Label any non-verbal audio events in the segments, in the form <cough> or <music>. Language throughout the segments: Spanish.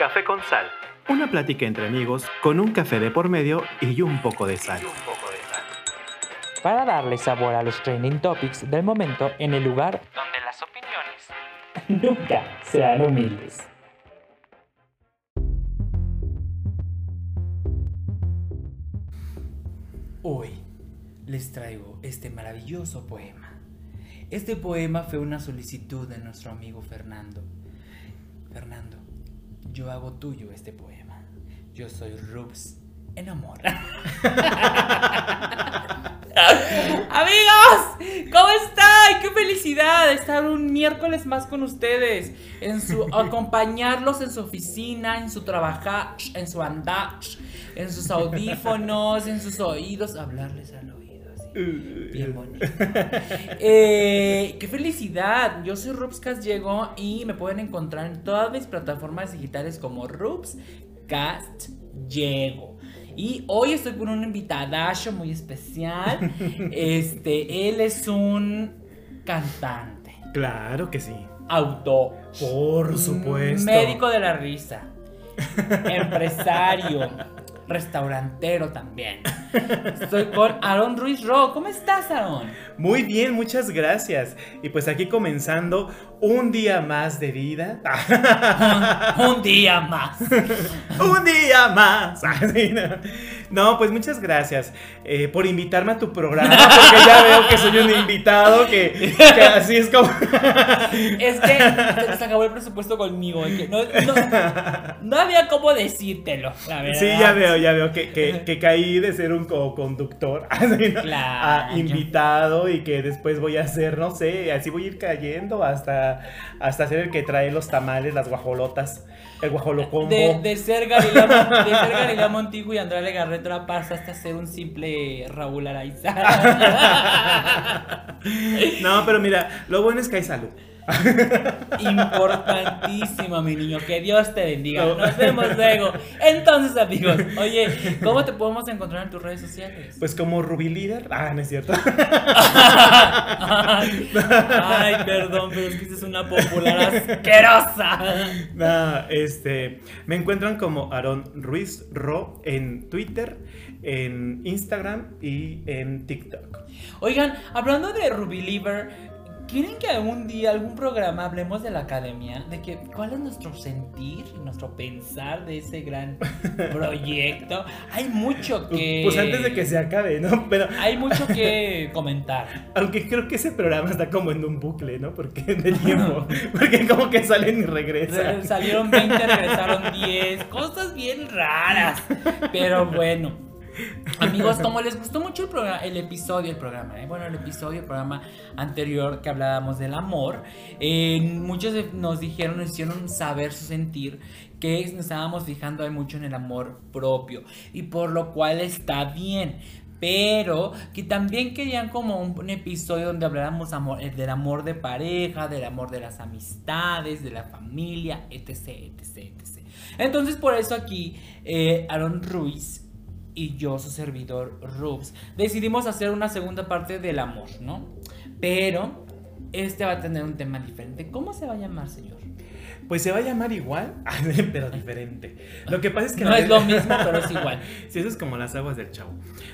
Café con Sal. Una plática entre amigos con un café de por medio y un poco de sal. Para darle sabor a los trending topics del momento en el lugar donde las opiniones <laughs> nunca serán humildes. Hoy les traigo este maravilloso poema. Este poema fue una solicitud de nuestro amigo Fernando. Fernando, yo hago tuyo este poema. Yo soy Rubs en amor. <laughs> Amigos, ¿cómo están? ¡Qué felicidad estar un miércoles más con ustedes! En su <laughs> acompañarlos en su oficina, en su trabajar, en su andar, en sus audífonos, en sus oídos, hablarles al oído. Bien <laughs> bonito. Eh, ¡Qué felicidad! Yo soy Rubscast Llegó y me pueden encontrar en todas mis plataformas digitales como Rubscast Llego. Y hoy estoy con un invitadazo muy especial. <laughs> Este, él es un cantante, Claro que sí. autor, Por supuesto. médico de la risa, <laughs> empresario, restaurantero también. Estoy con Aaron Ruiz Ro. ¿Cómo estás, Aaron? Muy bien, muchas gracias. Y pues aquí comenzando un día más de vida. <laughs> Un día más. <laughs> un día más. <laughs> Así, ¿no? Pues muchas gracias eh, por invitarme a tu programa, porque ya veo que soy un invitado que, que así es como... Es que se se acabó el presupuesto conmigo. que no, no- no había cómo decírtelo, la verdad. Sí, ya veo, ya veo que, que- que caí de ser un co-conductor. Claro. a invitado y que después voy a ser, no sé, así voy a ir cayendo hasta, hasta ser el que trae los tamales, las guajolotas, el guajolocombo. De, de ser Galilea, Montijo y Andrea Legarreta pasaste a ser un simple Raúl Araiza. <laughs> No, pero mira, lo bueno es que hay salud. <laughs> Importantísimo, mi niño. Que Dios te bendiga. No. Nos vemos luego. Entonces, amigos, oye, ¿cómo te podemos encontrar en tus redes sociales? Pues como Ruby Líder. Ah, no es cierto. Ay, <laughs> ay, perdón, pero es que es una popular asquerosa. No, este, me encuentran como Aaron Ruiz Ro en Twitter, en Instagram y en TikTok. Oigan, hablando de Ruby Liver, ¿quieren que algún día, algún programa, hablemos de la academia? De que, ¿cuál es nuestro sentir, nuestro pensar de ese gran <laughs> proyecto? Hay mucho que. Pues antes de que se acabe, ¿no? Pero Hay mucho que <laughs> comentar. aunque creo que ese programa está como en un bucle, ¿no? Porque de <laughs> tiempo, porque como que salen y regresan. Re- Salieron 20, regresaron 10, cosas bien raras. Pero bueno. Amigos, como les gustó mucho el programa, el episodio, el programa, ¿eh? bueno, el episodio, el programa anterior que hablábamos del amor, eh, muchos nos dijeron, nos hicieron saber su sentir, que nos estábamos fijando mucho en el amor propio, y por lo cual está bien. Pero que también querían como un, un episodio donde habláramos amor, eh, del amor de pareja, del amor de las amistades, de la familia, etc, etc, etc. Entonces por eso aquí eh, Aaron Ruiz y yo, su servidor Rubs, decidimos hacer una segunda parte del amor, ¿no? Pero este va a tener un tema diferente. ¿Cómo se va a llamar, señor? Pues se va a llamar igual, <laughs> pero diferente. Lo que pasa es que No la es vez- lo mismo, pero es igual. <laughs> Sí, eso es como las aguas del chavo.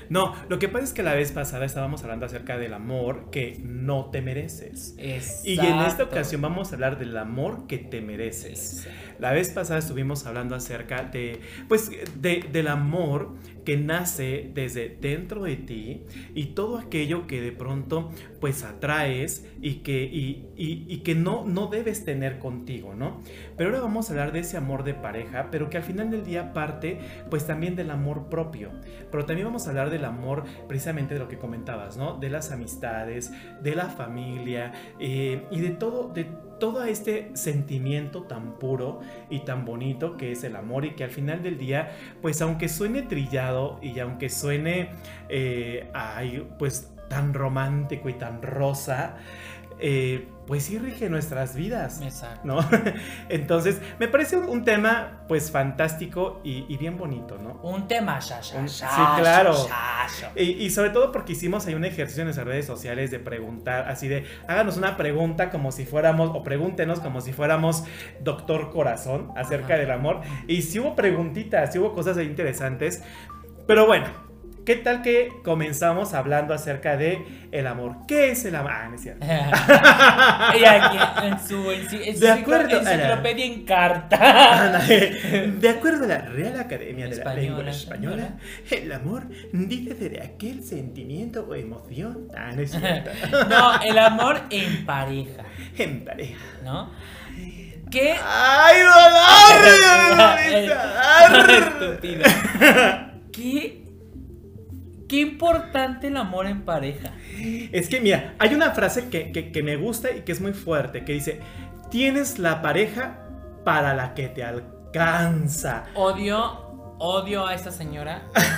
No, lo que pasa es que la vez pasada estábamos hablando acerca del amor que no te mereces. Y en esta Exacto. ocasión vamos a hablar del amor que te mereces. La vez pasada estuvimos hablando acerca de, pues, de- del amor que nace desde dentro de ti y todo aquello que de pronto, pues, atraes y que, y, y- que no, no debes tener contigo, ¿no? Pero ahora vamos a hablar de ese amor de pareja, pero que al final del día parte, pues, también del amor propio. Pero también vamos a hablar del amor, precisamente de lo que comentabas, ¿no? De las amistades, de la familia eh, y de todo, de todo este sentimiento tan puro y tan bonito que es el amor y que al final del día, pues aunque suene trillado y aunque suene, eh, ay, pues tan romántico y tan rosa, eh, pues sí rige nuestras vidas. Exacto. ¿no? <laughs> Entonces, me parece un, un tema pues fantástico y, y bien bonito, ¿no? Un tema, ya, ya, Un- ya, sí, claro. ya, ya. Y, y sobre todo porque hicimos ahí un ejercicio en nuestras redes sociales de preguntar, así de, háganos una pregunta como si fuéramos, o pregúntenos como si fuéramos doctor corazón acerca Ajá. del amor. Y sí hubo preguntitas, sí hubo cosas interesantes. Pero bueno, ¿qué tal que comenzamos hablando acerca de el amor? ¿Qué es el amor? Ah, no es cierto. <laughs> en su, en su, en su De acuerdo, enciclopedia en carta. De acuerdo a la Real Academia de la Lengua Española, el amor dice de aquel sentimiento o emoción. Ah, no es cierto. <laughs> no, el amor en pareja, En pareja. ¿no? ¿Qué? ¡Ay, dolor! <laughs> Estúpido. ¿Qué? Qué importante el amor en pareja. Es que mira, hay una frase que, que- que me gusta y que es muy fuerte, que dice, tienes la pareja para la que te alcanza. Odio, odio a esa señora, <laughs>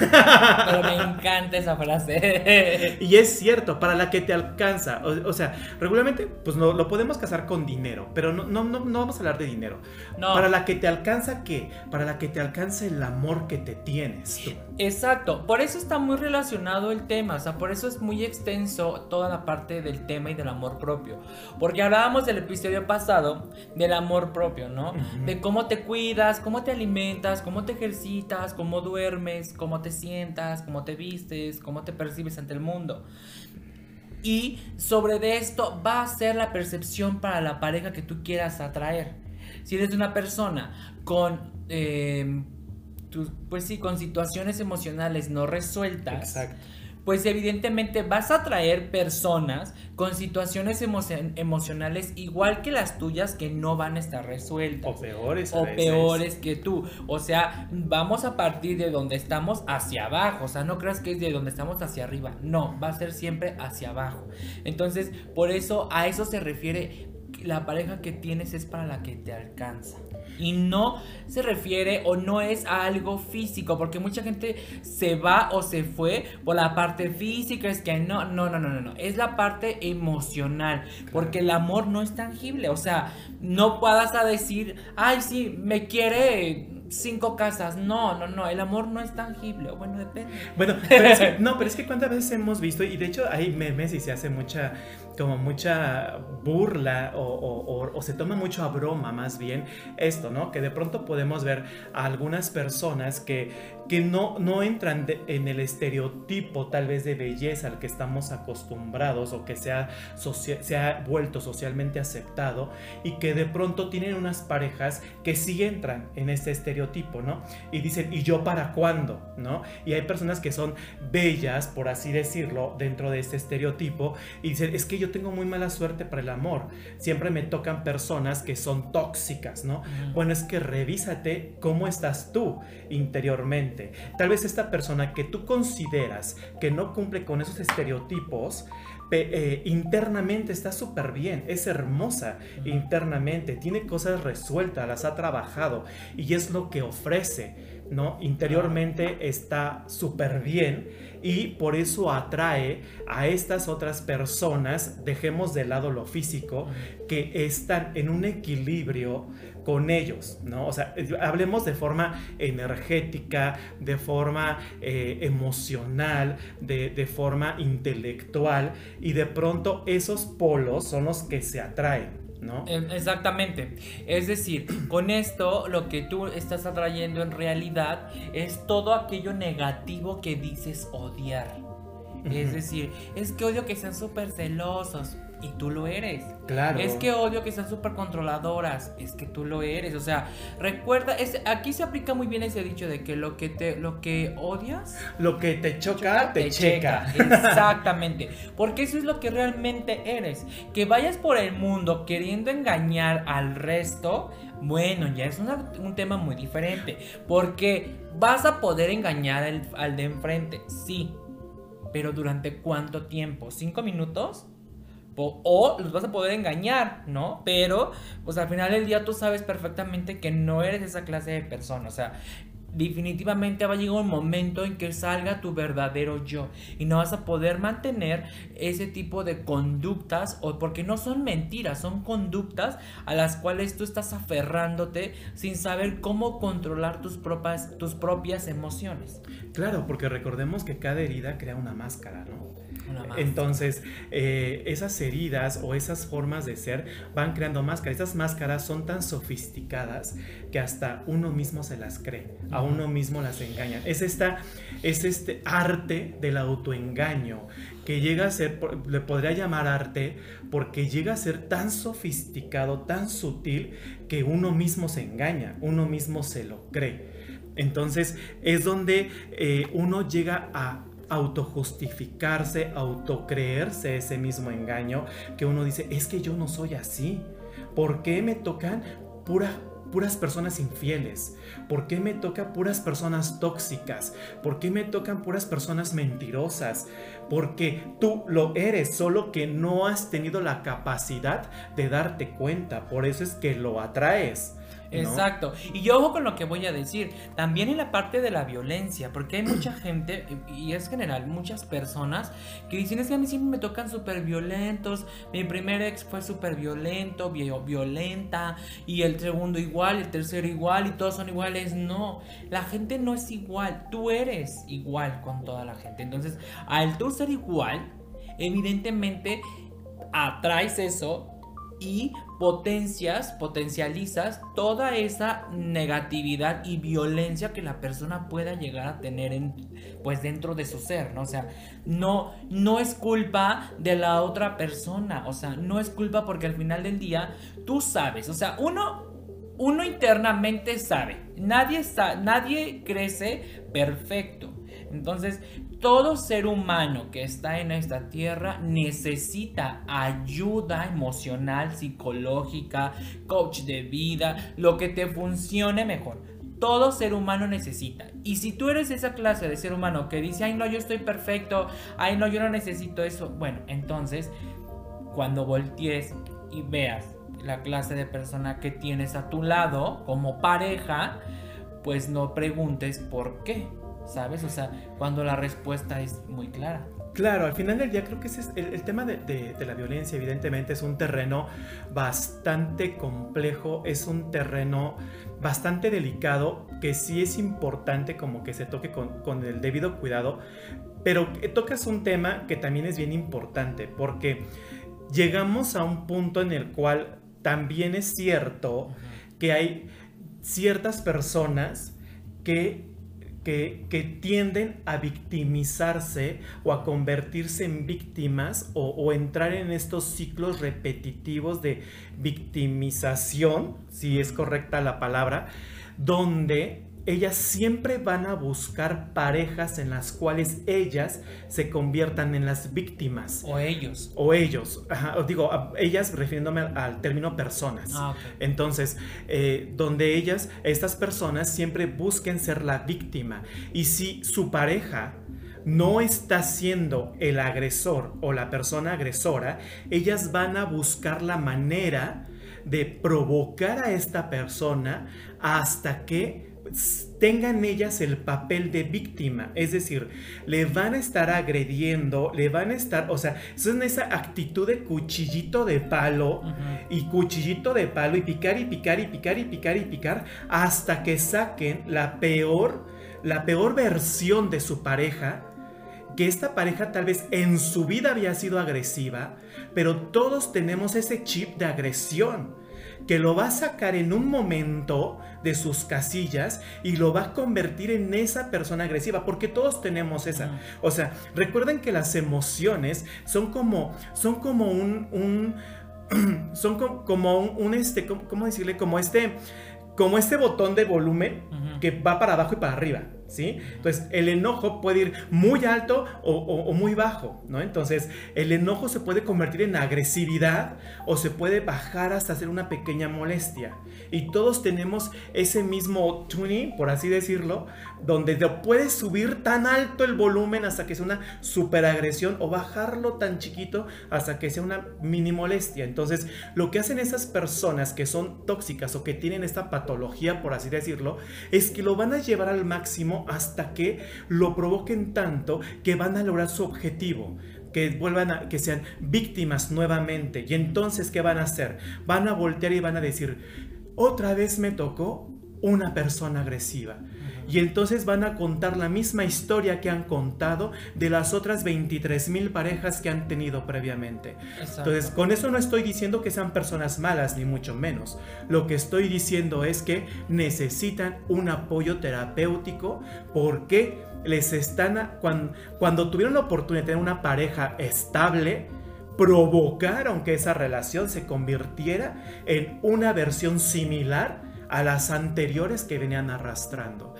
pero me encanta esa frase. Y es cierto, para la que te alcanza. O, o sea, regularmente, pues no, lo podemos casar con dinero, pero no, no, no, no vamos a hablar de dinero. No. Para la que te alcanza, ¿qué? Para la que te alcanza el amor que te tienes. tú. Exacto, por eso está muy relacionado el tema, o sea, por eso es muy extenso toda la parte del tema y del amor propio, porque hablábamos del episodio pasado del amor propio, ¿no? De cómo te cuidas, cómo te alimentas, cómo te ejercitas, cómo duermes, cómo te sientas, cómo te vistes, cómo te percibes ante el mundo. Y sobre de esto va a ser la percepción para la pareja que tú quieras atraer. Si eres una persona con, eh, tus- pues sí, con situaciones emocionales no resueltas, Exacto. pues evidentemente vas a atraer personas con situaciones emo- emocionales igual que las tuyas que no van a estar resueltas O peores. o peores que tú. O sea, vamos a partir de donde estamos hacia abajo. O sea, no creas que es de donde estamos hacia arriba. No, va a ser siempre hacia abajo. Entonces, por eso a eso se refiere la pareja que tienes es para la que te alcanza. Y no se refiere o no es a algo físico, porque mucha gente se va o se fue por la parte física, es que no, no, no, no, no, no, es la parte emocional, porque el amor no es tangible, o sea, no puedas a decir, ay, sí, me quiere cinco casas, no, no, no, el amor no es tangible, bueno, depende. Bueno, pero es que, <laughs> no, pero es que cuántas veces hemos visto, y de hecho hay memes y se hace mucha, como mucha burla o, se toma mucho a broma más bien esto, ¿no? Que de pronto podemos ver a algunas personas que, que no, no entran de- en el estereotipo tal vez de belleza al que estamos acostumbrados o que se ha, socia- se ha vuelto socialmente aceptado y que de pronto tienen unas parejas que sí entran en este estereotipo, ¿no? Y dicen, ¿y yo para cuándo? ¿No? Y hay personas que son bellas, por así decirlo, dentro de este estereotipo y dicen, es que yo tengo muy mala suerte para el amor. Siempre me tocan personas que son tóxicas, ¿no? Bueno, es que revísate cómo estás tú interiormente. Tal vez esta persona que tú consideras que no cumple con esos estereotipos, eh, internamente está súper bien, es hermosa internamente, tiene cosas resueltas, las ha trabajado y es lo que ofrece, ¿no? Interiormente está súper bien y por eso atrae a estas otras personas, dejemos de lado lo físico, que están en un equilibrio con ellos, ¿no? O sea, eh, hablemos de forma energética, de forma eh, emocional, de, de forma intelectual, y de pronto esos polos son los que se atraen, ¿no? Eh, Exactamente. Es decir, con esto lo que tú estás atrayendo en realidad es todo aquello negativo que dices odiar. Es decir, es que odio que sean súper celosos. Y tú lo eres. Claro. Es que odio que sean súper controladoras. Es que tú lo eres. O sea, recuerda, es, aquí se aplica muy bien ese dicho de que lo que te, lo que odias Lo que te choca, te, checa. <laughs> Exactamente. Porque eso es lo que realmente eres. Que vayas por el mundo queriendo engañar al resto, bueno, ya es una- un tema muy diferente. Porque vas a poder engañar al, al de enfrente, sí. Pero ¿durante cuánto tiempo? ¿Cinco minutos? O, los vas a poder engañar, ¿no? Pero, pues al final del día tú sabes perfectamente que no eres esa clase de persona. O sea, definitivamente va a llegar un momento en que salga tu verdadero yo y no vas a poder mantener ese tipo de conductas o porque no son mentiras, son conductas a las cuales tú estás aferrándote sin saber cómo controlar tus propias, tus propias emociones. Claro, porque recordemos que cada herida crea una máscara, ¿no? Entonces, eh, esas heridas o esas formas de ser van creando máscaras. Esas máscaras son tan sofisticadas que hasta uno mismo se las cree, a uno mismo las engaña. Es, esta, es este arte del autoengaño que llega a ser, le podría llamar arte, porque llega a ser tan sofisticado, tan sutil, que uno mismo se engaña, uno mismo se lo cree. Entonces es donde eh, uno llega a autojustificarse, autocreerse ese mismo engaño que uno dice, es que yo no soy así. ¿Por qué me tocan pura, puras personas infieles? ¿Por qué me tocan puras personas tóxicas? ¿Por qué me tocan puras personas mentirosas? Porque tú lo eres, solo que no has tenido la capacidad de darte cuenta. Por eso es que lo atraes. Exacto. Y yo ojo con lo que voy a decir. También en la parte de la violencia, porque hay mucha <clears throat> gente, y es general, muchas personas que dicen es que a mí siempre me tocan súper violentos. Mi primer ex fue súper violento, violenta, y el segundo igual, el tercero igual, y todos son iguales. No, la gente no es igual. Tú eres igual con toda la gente. Entonces, al tú ser igual, evidentemente atraes eso y potencias, potencializas toda esa negatividad y violencia que la persona pueda llegar a tener en, pues dentro de su ser, ¿no? O sea, no, no es culpa de la otra persona, o sea, no es culpa porque al final del día tú sabes, o sea, uno, uno internamente sabe, nadie, está, nadie crece perfecto. Entonces, todo ser humano que está en esta tierra necesita ayuda emocional, psicológica, coach de vida, lo que te funcione mejor. Todo ser humano necesita. Y si tú eres esa clase de ser humano que dice, ay no, yo estoy perfecto, ay no, yo no necesito eso, bueno, entonces, cuando voltees y veas la clase de persona que tienes a tu lado como pareja, pues no preguntes por qué ¿sabes? O sea, cuando la respuesta es muy clara. Claro, al final del día creo que ese es el, tema de, la violencia, evidentemente es un terreno bastante complejo, es un terreno bastante delicado que sí es importante como que se toque con, con el debido cuidado, pero tocas un tema que también es bien importante porque llegamos a un punto en el cual también es cierto que hay ciertas personas que que, tienden a victimizarse o a convertirse en víctimas o, entrar en estos ciclos repetitivos de victimización, si es correcta la palabra, donde ellas siempre van a buscar parejas en las cuales ellas se conviertan en las víctimas. O ellos. O ellos. digo, ellas refiriéndome al término personas. Ah, Entonces, eh, donde ellas, estas personas siempre busquen ser la víctima. Y si su pareja no está siendo el agresor o la persona agresora, ellas van a buscar la manera de provocar a esta persona hasta que tengan ellas el papel de víctima, es decir, le van a estar agrediendo, le van a estar, o sea, son esa actitud de cuchillito de palo y cuchillito de palo y picar y picar y picar y picar y picar hasta que saquen la peor, la peor versión de su pareja, que esta pareja tal vez en su vida había sido agresiva, pero todos tenemos ese chip de agresión que lo va a sacar en un momento de sus casillas y lo va a convertir en esa persona agresiva, porque todos tenemos esa. O sea, recuerden que las emociones son como, son como un, <clears throat> son como, un, este, ¿cómo decirle? Como este, como este botón de volumen que va para abajo y para arriba. ¿Sí? Entonces, el enojo puede ir muy alto o, muy bajo, ¿no? Entonces, el enojo se puede convertir en agresividad o se puede bajar hasta hacer una pequeña molestia. Y todos tenemos ese mismo tuning, por así decirlo, donde puedes subir tan alto el volumen hasta que sea una superagresión o bajarlo tan chiquito hasta que sea una mini molestia. Entonces, lo que hacen esas personas que son tóxicas o que tienen esta patología, por así decirlo, es que lo van a llevar al máximo hasta que lo provoquen tanto que van a lograr su objetivo que vuelvan a que sean víctimas nuevamente. Y entonces qué van a hacer van a voltear y van a decir otra vez me tocó una persona agresiva y entonces van a contar la misma historia que han contado de las otras 23 mil parejas que han tenido previamente. Entonces, con eso no estoy diciendo que sean personas malas, ni mucho menos. Lo que estoy diciendo es que necesitan un apoyo terapéutico porque les están, cuando, cuando tuvieron la oportunidad de tener una pareja estable, provocaron que esa relación se convirtiera en una versión similar a las anteriores que venían arrastrando.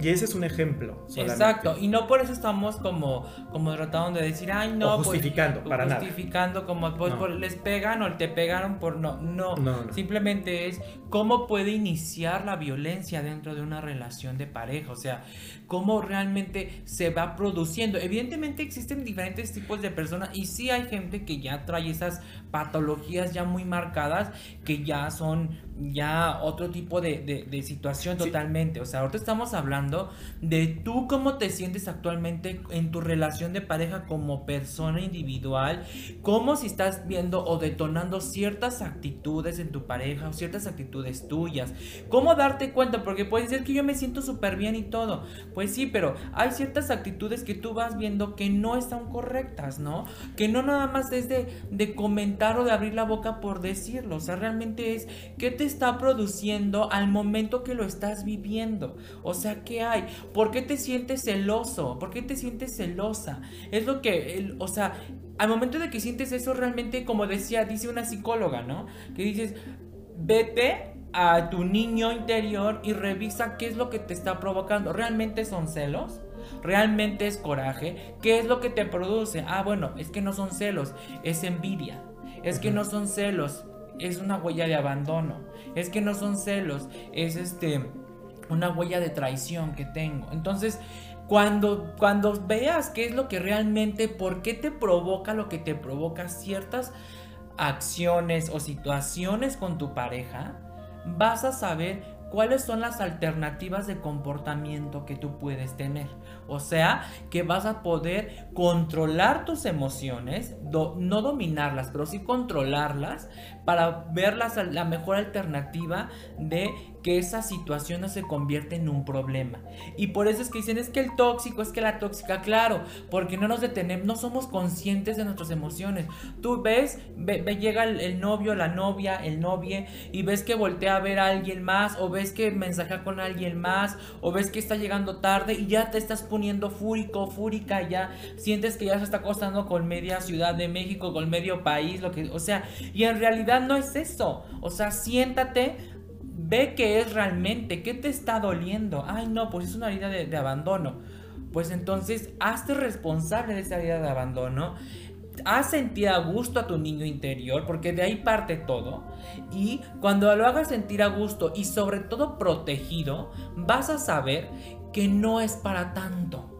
Y ese es un ejemplo. Exacto, y no por eso estamos como, como tratando de decir, ay, no. Pues, justificando, para nada. Justificando, como, pues les pegan o te pegaron por no. No, simplemente es cómo puede iniciar la violencia dentro de una relación de pareja. O sea, cómo realmente se va produciendo. Evidentemente existen diferentes tipos de personas y sí hay gente que ya trae esas patologías ya muy marcadas que ya son ya otro tipo de, de, situación totalmente. O sea, ahorita estamos hablando de tú cómo te sientes actualmente en tu relación de pareja como persona individual, cómo si estás viendo o detonando ciertas actitudes en tu pareja o ciertas actitudes tuyas, cómo darte cuenta, porque puede ser que yo me siento súper bien y todo. Pues sí, pero hay ciertas actitudes que tú vas viendo que no están correctas, ¿no? Que no nada más es de, de comentar o de abrir la boca por decirlo. O sea, realmente es qué te está produciendo al momento que lo estás viviendo. O sea, ¿qué hay? ¿Por qué te sientes celoso? ¿Por qué te sientes celosa? Es lo que, o sea, al momento de que sientes eso realmente, como decía, dice una psicóloga, ¿no? Que dices, vete a tu niño interior y revisa qué es lo que te está provocando. ¿Realmente son celos? ¿Realmente es coraje? ¿Qué es lo que te produce? Ah, bueno, es que no son celos, es envidia. Es que no son celos, es una huella de abandono. Es que no son celos, es este una huella de traición que tengo. Entonces, cuando, cuando veas qué es lo que realmente, por qué te provoca lo que te provoca ciertas acciones o situaciones con tu pareja, vas a saber cuáles son las alternativas de comportamiento que tú puedes tener. O sea, que vas a poder controlar tus emociones, no dominarlas, pero sí controlarlas para ver la mejor alternativa de que esa situación no se convierte en un problema. Y por eso es que dicen, es que el tóxico, es que la tóxica, claro, porque no nos detenemos, no somos conscientes de nuestras emociones. Tú ves, ve, llega el, novio, la novia, el novie, y ves que voltea a ver a alguien más, o ves que mensaja con alguien más, o ves que está llegando tarde y ya te estás poniendo fúrico, fúrica, ya sientes que ya se está acostando con media Ciudad de México, con medio país, lo que, o sea, y en realidad no es eso. O sea, siéntate, Ve qué es realmente, qué te está doliendo. Ay, no, pues es una herida de, abandono. Pues entonces, hazte responsable de esa herida de abandono. Haz sentir a gusto a tu niño interior, porque de ahí parte todo. Y cuando lo hagas sentir a gusto y sobre todo protegido, vas a saber que no es para tanto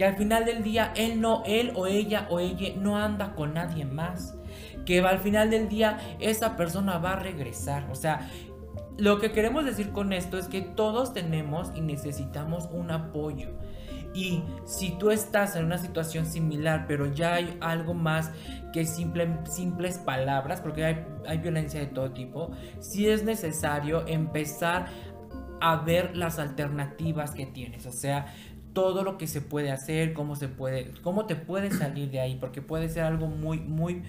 que al final del día él no, él o ella o ella no anda con nadie más. Que al final del día esa persona va a regresar. O sea, lo que queremos decir con esto es que todos tenemos y necesitamos un apoyo. Y si tú estás en una situación similar, pero ya hay algo más que simples palabras, porque hay, hay violencia de todo tipo, sí es necesario empezar a ver las alternativas que tienes. O sea, todo lo que se puede hacer, cómo se puede, cómo te puedes salir de ahí, porque puede ser algo muy, muy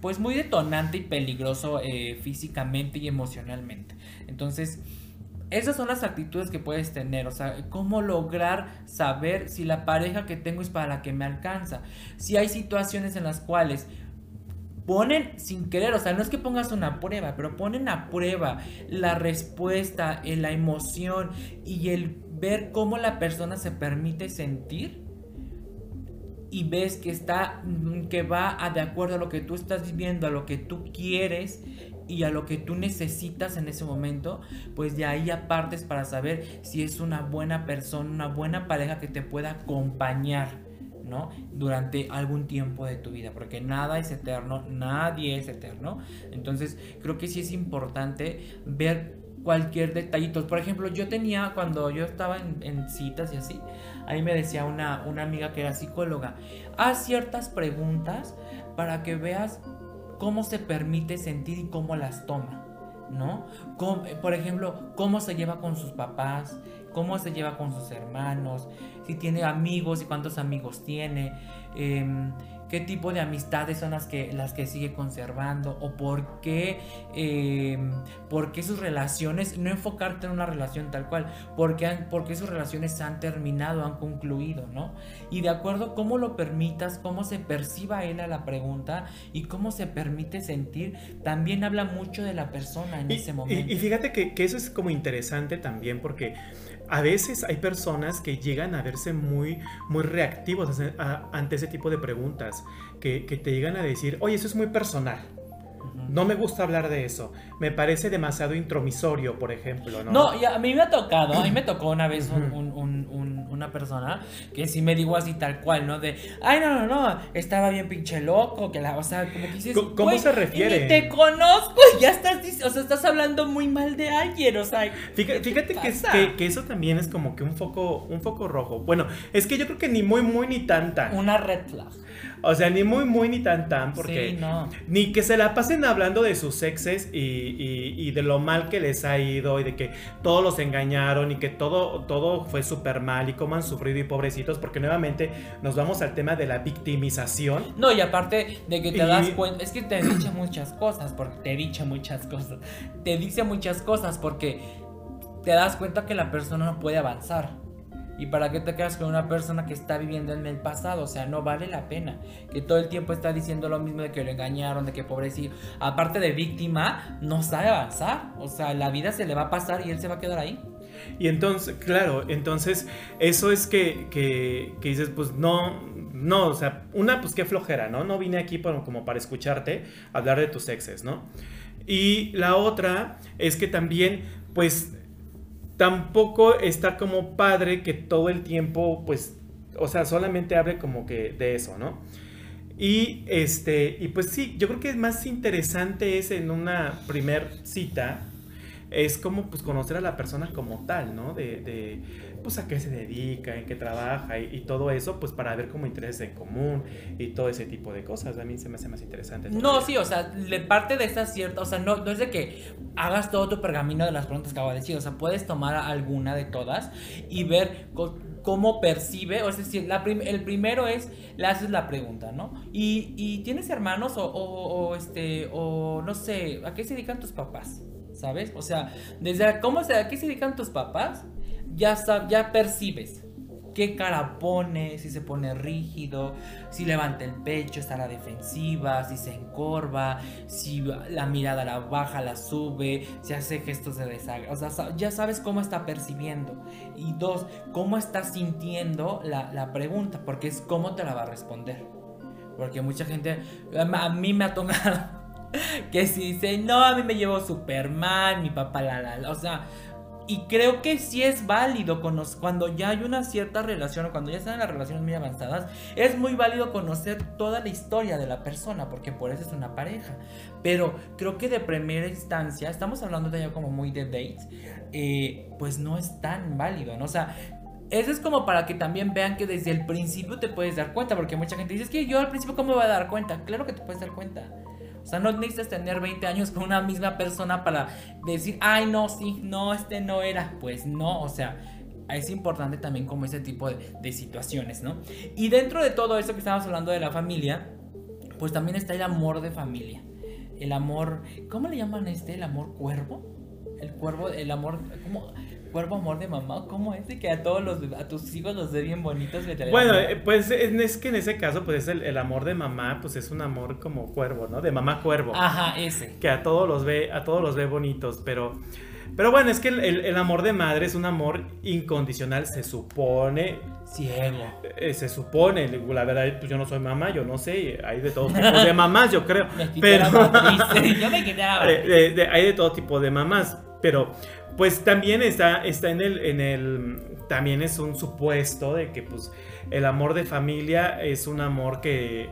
pues muy detonante y peligroso eh, físicamente y emocionalmente. Entonces, esas son las actitudes que puedes tener, o sea, cómo lograr saber si la pareja que tengo es para la que me alcanza. Si hay situaciones en las cuales ponen sin querer, o sea, no es que pongas una prueba, pero ponen a prueba la respuesta, la emoción y el ver cómo la persona se permite sentir y ves que está mm, que va a de acuerdo a lo que tú estás viviendo, a lo que tú quieres y a lo que tú necesitas en ese momento, pues de ahí apartes para saber si es una buena persona, una buena pareja que te pueda acompañar. ¿no? Durante algún tiempo de tu vida, porque nada es eterno, nadie es eterno. Entonces, creo que sí es importante ver cualquier detallito. Por ejemplo, yo tenía, cuando yo estaba en, citas y así, ahí me decía una, una amiga que era psicóloga, haz ciertas preguntas para que veas cómo se permite sentir y cómo las toma, ¿no? por ejemplo, cómo se lleva con sus papás, cómo se lleva con sus hermanos, si tiene amigos y cuántos amigos tiene. Em, qué tipo de amistades son las que, las que sigue conservando o por qué, em, por qué sus relaciones, no enfocarte en una relación tal cual, porque, han, porque sus relaciones han terminado, han concluido, ¿no? Y de acuerdo a cómo lo permitas, cómo se perciba él a la pregunta y cómo se permite sentir, también habla mucho de la persona en ese momento. Y, fíjate que, que eso es como interesante también porque a veces hay personas que llegan a verse muy, muy reactivos ante ese tipo de preguntas, que, que te llegan a decir, oye, eso es muy personal. No me gusta hablar de eso. Me parece demasiado intromisorio, por ejemplo, ¿no? No, y a mí me ha tocado, a mí me tocó una vez una persona que sí me dijo así tal cual, ¿no? De, ay, no, no, no, estaba bien pinche loco, que la, o sea, como que dices, ¿Cómo, se refiere? te conozco, <laughs> ya estás, o sea, estás hablando muy mal de alguien, o sea. Fíjate, fíjate que, que, eso también es como que un foco, un foco rojo. Bueno, es que yo creo que ni muy, muy, ni tanta. Una red flag. O sea, ni muy, muy, ni tan, tan, porque no. ni que se la pasen hablando de sus exes y, y, de lo mal que les ha ido y de que todos los engañaron y que todo, todo fue súper mal y cómo han sufrido y pobrecitos, porque nuevamente nos vamos al tema de la victimización. No, y aparte de que te das cuenta, es que te dice muchas cosas, porque te dice muchas cosas, te dice muchas cosas porque te das cuenta que la persona no puede avanzar. ¿Y para qué te quedas con una persona que está viviendo en el pasado? O sea, no vale la pena. Que todo el tiempo está diciendo lo mismo de que lo engañaron, de que pobrecito. Aparte de víctima, no sabe avanzar. O sea, la vida se le va a pasar y él se va a quedar ahí. Y entonces, claro, entonces eso es que, que, dices, pues no, no, o sea, una, pues qué flojera, ¿no? No vine aquí como para escucharte hablar de tus exes, ¿no? Y la otra es que también, pues tampoco está como padre que todo el tiempo, pues, o sea, solamente hable como que de eso, ¿no? Y este, y pues sí, yo creo que es más interesante es en una primer cita, es como pues conocer a la persona como tal, ¿no? De, de pues a qué se dedica, en qué trabaja y, todo eso, pues para ver como intereses en común y todo ese tipo de cosas. A mí se me hace más interesante. No, sí, o sea, le parte de esa cierta, o sea, no, no es de que hagas todo tu pergamino de las preguntas que acabo de decir, o sea, puedes tomar alguna de todas y ver cómo percibe, o es decir, la el primero es, le haces la pregunta, ¿no? Y, y ¿tienes hermanos o, o, este, o no sé, ¿a qué se dedican tus papás? ¿Sabes? O sea, desde cómo se, a qué se dedican tus papás, ya, ya percibes qué cara pone, si se pone rígido, si levanta el pecho, está a la defensiva, si se encorva, si la mirada la baja, la sube, si hace gestos de desagrado. O sea, ya sabes cómo está percibiendo. Y dos, cómo está sintiendo la, la pregunta, porque es cómo te la va a responder. Porque mucha gente, a mí me ha tocado <laughs> que si dice, no, a mí me llevo Superman, mi papá, la, la, o sea, y creo que sí es válido cuando ya hay una cierta relación o cuando ya están en las relaciones muy avanzadas, es muy válido conocer toda la historia de la persona, porque por eso es una pareja. Pero creo que de primera instancia, estamos hablando de ya como muy de dates, eh, pues no es tan válido, ¿no? O sea, eso es como para que también vean que desde el principio te puedes dar cuenta, porque mucha gente dice, es que yo al principio cómo me voy a dar cuenta. Claro que te puedes dar cuenta. O sea, no necesitas tener 20 años con una misma persona para decir, ay, no, sí, no, este no era. Pues no, o sea, es importante también como ese tipo de, situaciones, ¿no? Y dentro de todo eso que estamos hablando de la familia, pues también está el amor de familia. El amor, ¿cómo le llaman este? El amor cuervo. El cuervo, el amor, ¿cómo? Cuervo amor de mamá, ¿cómo es? que a todos los, a tus hijos los ve bien bonitos. Bueno, eh, pues es que en ese caso, pues el, el, amor de mamá, pues es un amor como cuervo, ¿no? De mamá cuervo. Ajá, ese. Que a todos los ve, a todos los ve bonitos, pero Pero bueno, es que el, el- el amor de madre es un amor incondicional, se supone. Ciego. eh, se supone, la verdad, pues yo no soy mamá, yo no sé, hay de todos tipos de mamás, yo creo. <laughs> Me Pero. <laughs> Yo me de- <laughs> de- de- hay de todo tipo de mamás, pero pues también está, está en el, en el, también es un supuesto de que pues el amor de familia es un amor que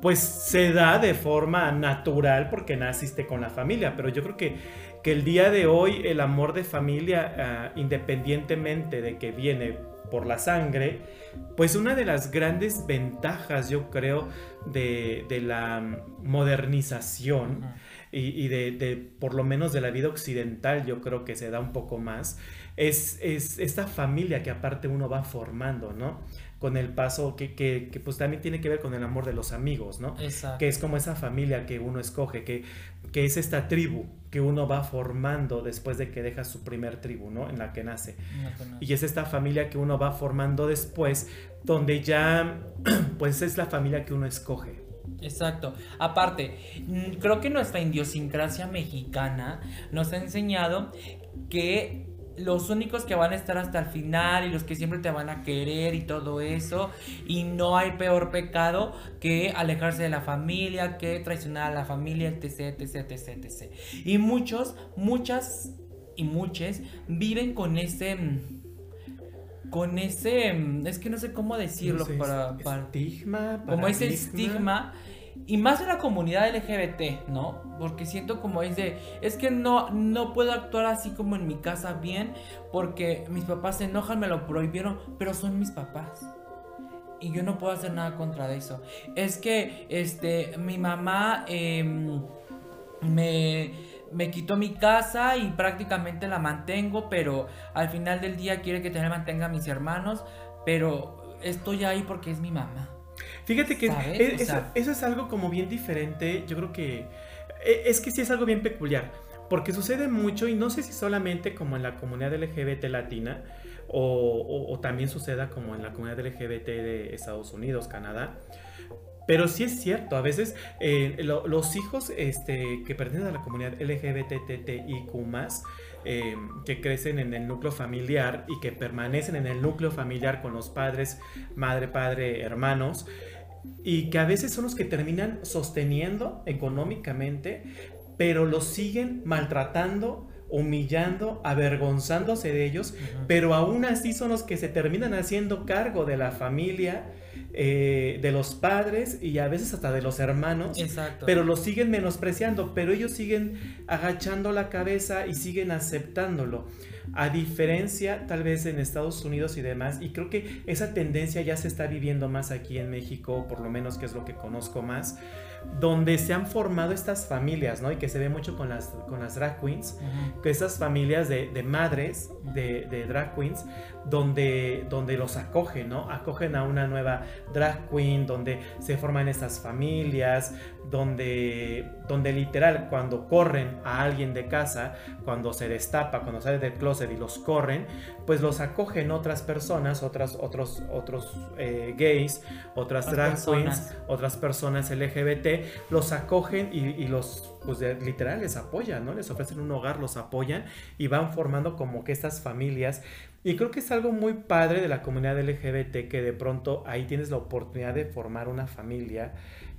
pues se da de forma natural porque naciste con la familia, pero yo creo que, que el día de hoy el amor de familia, ah, independientemente de que viene por la sangre, pues una de las grandes ventajas yo creo de, de la modernización. Y, y de, de, por lo menos de la vida occidental yo creo que se da un poco más, es, es esta familia que aparte uno va formando, ¿no? Con el paso que, que, que, pues también tiene que ver con el amor de los amigos, ¿no? Exacto. Que es como esa familia que uno escoge, que, que es esta tribu que uno va formando después de que deja su primer tribu, ¿no? En la que nace. No. Y es esta familia que uno va formando después, donde ya, <clears throat> pues es la familia que uno escoge. Exacto. Aparte, creo que nuestra idiosincrasia mexicana nos ha enseñado que los únicos que van a estar hasta el final y los que siempre te van a querer y todo eso, y no hay peor pecado que alejarse de la familia, que traicionar a la familia, etc, etc, etc, etc. Y muchos, muchas y muchos viven con ese... mm, Con ese... mm, Es que no sé cómo decirlo No sé, para... para Estigma. como ese estigma y más en la comunidad LGBT, ¿no? Porque siento como es de, es que no, no puedo actuar así como en mi casa bien porque mis papás se enojan, me lo prohibieron, pero son mis papás. Y yo no puedo hacer nada contra eso. Es que, este, mi mamá em, me, me quitó mi casa y prácticamente la mantengo, pero al final del día quiere que también mantenga a mis hermanos, pero estoy ahí porque es mi mamá. Fíjate que O eso, sea- eso es algo como bien diferente. Yo creo que eh, es que sí es algo bien peculiar. Porque sucede mucho y no sé si solamente como en la comunidad LGBT latina o, o- o también suceda como en la comunidad LGBT de Estados Unidos, Canadá. Pero sí es cierto, a veces eh, lo- los hijos este, que pertenecen a la comunidad LGBTTIQ eh, que crecen en el núcleo familiar y que permanecen en el núcleo familiar con los padres, madre, padre, hermanos, y que a veces son los que terminan sosteniendo económicamente, pero los siguen maltratando, humillando, avergonzándose de ellos, pero aún así son los que se terminan haciendo cargo de la familia, eh, de los padres y a veces hasta de los hermanos. Exacto. Pero los siguen menospreciando, pero ellos siguen agachando la cabeza y siguen aceptándolo. A diferencia tal vez en Estados Unidos y demás, y creo que esa tendencia ya se está viviendo más aquí en México, por lo menos que es lo que conozco más, donde se han formado estas familias, ¿no? Y que se ve mucho con las, con las drag queens, que esas familias de, de madres de, de drag queens donde, donde los acogen, ¿no? Acogen a una nueva drag queen, donde se forman estas familias, donde, donde literal cuando corren a alguien de casa, cuando se destapa, cuando sale del closet y los corren, pues los acogen otras personas, otras, otros, otros eh, gays, otras Otras drag personas. queens, otras personas LGBT, los acogen y, y los, pues de- literal les apoyan, ¿no? Les ofrecen un hogar, los apoyan y van formando como que estas familias. Y creo que es algo muy padre de la comunidad LGBT que de pronto ahí tienes la oportunidad de formar una familia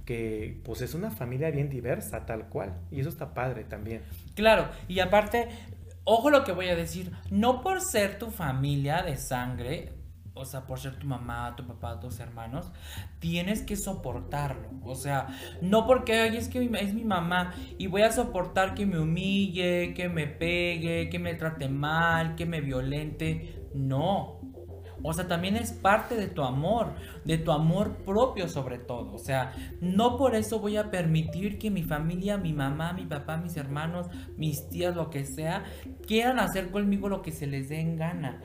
que pues es una familia bien diversa tal cual. Y eso está padre también. Claro, y aparte, ojo lo que voy a decir, no por ser tu familia de sangre, o sea, por ser tu mamá, tu papá, tus hermanos, tienes que soportarlo. O sea, no porque "Ay, es que es mi mamá y voy a soportar que me humille, que me pegue, que me trate mal, que me violente. No. O sea, también es parte de tu amor, de tu amor propio sobre todo. O sea, no por eso voy a permitir que mi familia, mi mamá, mi papá, mis hermanos, mis tías, lo que sea, quieran hacer conmigo lo que se les dé en gana.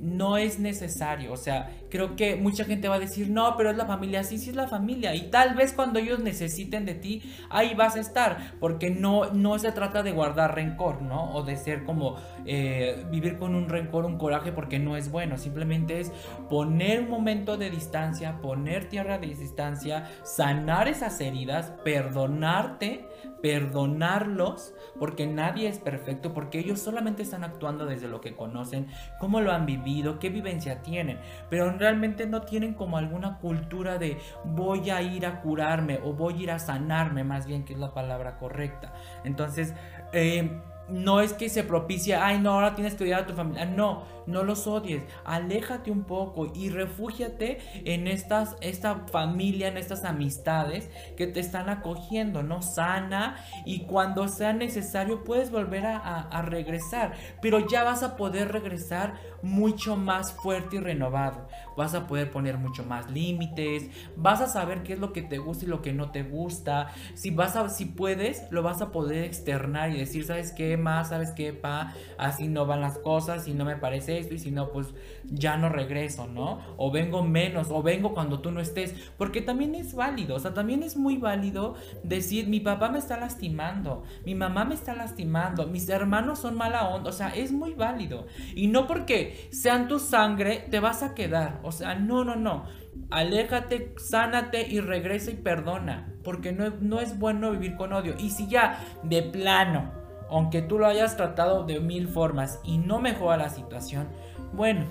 No es necesario, o sea, creo que mucha gente va a decir, no, pero es la familia, sí, sí es la familia, y tal vez cuando ellos necesiten de ti, ahí vas a estar, porque no, no se trata de guardar rencor, ¿no? O de ser como eh, vivir con un rencor, un coraje, porque no es bueno, simplemente es poner un momento de distancia, poner tierra de distancia, sanar esas heridas, perdonarte, perdonarlos, porque nadie es perfecto, porque ellos solamente están actuando desde lo que conocen, cómo lo han vivido, qué vivencia tienen, pero realmente no tienen como alguna cultura de voy a ir a curarme o voy a ir a sanarme, más bien que es la palabra correcta. Entonces, eh, no es que se propicia, ay, no, ahora tienes que odiar a tu familia. No, no los odies. Aléjate un poco y refúgiate en estas, esta familia, en estas amistades que te están acogiendo, ¿no? Sana y cuando sea necesario puedes volver a, a regresar. Pero ya vas a poder regresar mucho más fuerte y renovado. Vas a poder poner mucho más límites. Vas a saber qué es lo que te gusta y lo que no te gusta. Si vas a, si puedes, lo vas a poder externar y decir, ¿sabes qué? Más, ¿sabes qué? Pa, así no van las cosas y no me parece esto y si no, pues ya no regreso, ¿no? O vengo menos, o vengo cuando tú no estés. Porque también es válido, o sea, también es muy válido decir, mi papá me está lastimando, mi mamá me está lastimando, mis hermanos son mala onda, o sea, es muy válido. Y no porque sean tu sangre, te vas a quedar, o sea, no, no, no. Aléjate, sánate y regresa y perdona. Porque no, no es bueno vivir con odio. Y si ya de plano, aunque tú lo hayas tratado de mil formas y no mejora la situación, bueno,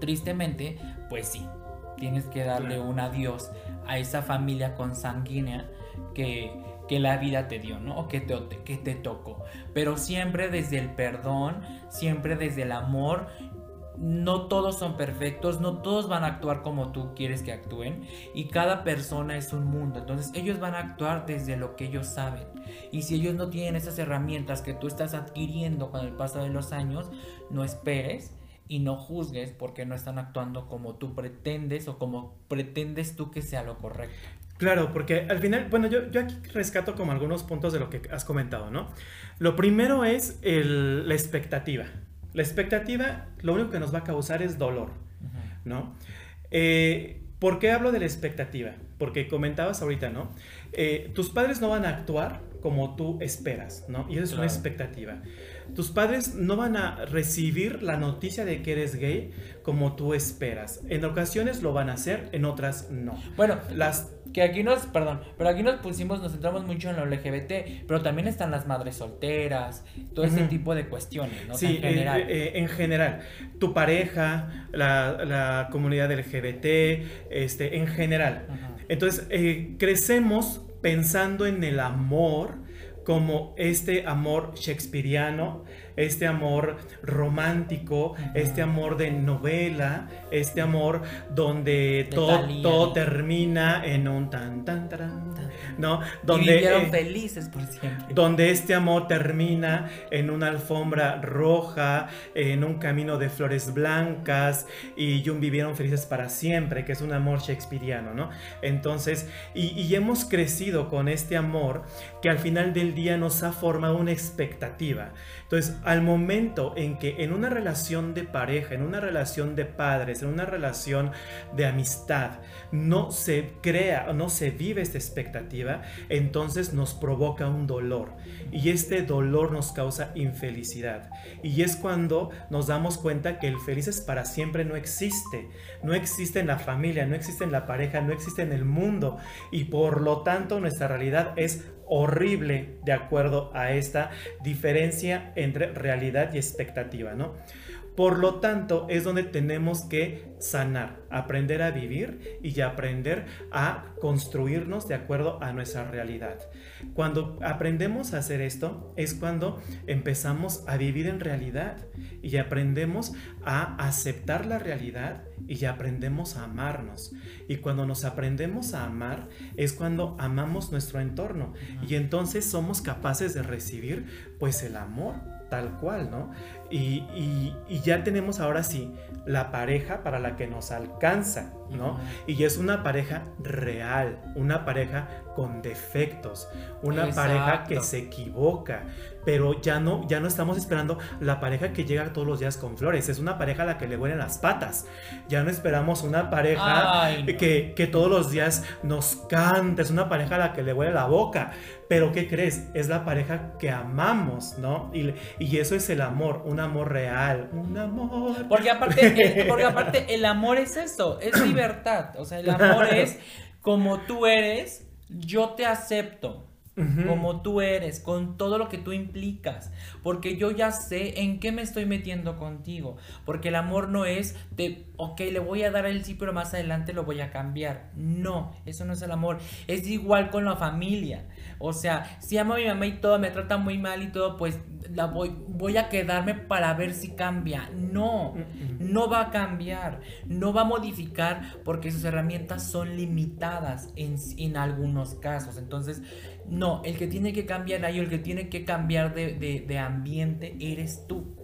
tristemente, pues sí, tienes que darle un adiós a esa familia consanguínea que, que la vida te dio, ¿no? O que te, que te tocó. Pero siempre desde el perdón, siempre desde el amor no todos son perfectos, no todos van a actuar como tú quieres que actúen y cada persona es un mundo, entonces ellos van a actuar desde lo que ellos saben y si ellos no tienen esas herramientas que tú estás adquiriendo con el paso de los años, no esperes y no juzgues porque no están actuando como tú pretendes o como pretendes tú que sea lo correcto. Claro, porque al final, bueno, yo, yo aquí rescato como algunos puntos de lo que has comentado, ¿no? Lo primero es la expectativa. La expectativa lo único que nos va a causar es dolor, ¿no? Eh, ¿Por qué hablo de la expectativa? Porque comentabas ahorita, ¿no? Eh, tus padres no van a actuar como tú esperas, ¿no? Y eso es una expectativa. Tus padres no van a recibir la noticia de que eres gay como tú esperas. En ocasiones lo van a hacer, en otras no. Bueno, las que aquí nos, perdón, pero aquí nos pusimos, nos centramos mucho en lo LGBT, pero también están las madres solteras, todo ese tipo de cuestiones, ¿no? Sí, en general. Eh, eh, en general, tu pareja, la, comunidad LGBT, este, en general. Entonces, eh, crecemos pensando en el amor como este amor shakespeariano, este amor romántico, este amor de novela, este amor donde todo, todo termina en un tan tan tan, <laughs> ¿no? Donde vivieron eh, felices por siempre. Donde este amor termina en una alfombra roja, en un camino de flores blancas y vivieron felices para siempre, que es un amor shakespeariano, ¿no? Entonces, y, y hemos crecido con este amor que al final del día nos ha formado una expectativa. Entonces, al momento en que en una relación de pareja, en una relación de padres, en una relación de amistad, no se crea, no se vive esta expectativa, entonces nos provoca un dolor. Y este dolor nos causa infelicidad. Y es cuando nos damos cuenta que el felices para siempre no existe. No existe en la familia, no existe en la pareja, no existe en el mundo. Y por lo tanto nuestra realidad es horrible de acuerdo a esta diferencia entre realidad y expectativa, ¿no? Por lo tanto, es donde tenemos que sanar, aprender a vivir y aprender a construirnos de acuerdo a nuestra realidad. Cuando aprendemos a hacer esto, es cuando empezamos a vivir en realidad y aprendemos a aceptar la realidad y aprendemos a amarnos. Y cuando nos aprendemos a amar, es cuando amamos nuestro entorno y entonces somos capaces de recibir pues el amor tal cual, ¿no? Y, ya tenemos ahora sí la pareja para la que nos alcanza, ¿no? Y es una pareja real, una pareja con defectos, una pareja que se equivoca, pero ya no, ya no estamos esperando la pareja que llega todos los días con flores, es una pareja a la que le huelen las patas, ya no esperamos una pareja que, que, todos los días nos cante, es una pareja a la que le huele la boca, pero ¿qué crees? Es la pareja que amamos, ¿no? Y, y eso es el amor, un amor real, un amor. Porque aparte, el, porque aparte el amor es eso, es <clears throat> libertad, o sea, el <laughs> amor es como tú eres, yo te acepto como tú eres, con todo lo que tú implicas, porque yo ya sé en qué me estoy metiendo contigo, porque el amor no es de, ok, le voy a dar el sí, pero más adelante lo voy a cambiar. No, eso no es el amor. Es igual con la familia. O sea, si amo a mi mamá y todo, me trata muy mal y todo, pues la voy, voy a quedarme para ver si cambia. No, no va a cambiar, no va a modificar porque sus herramientas son limitadas en, en algunos casos. Entonces, no, el que tiene que cambiar ahí, el que tiene que cambiar de, de- de ambiente, eres tú.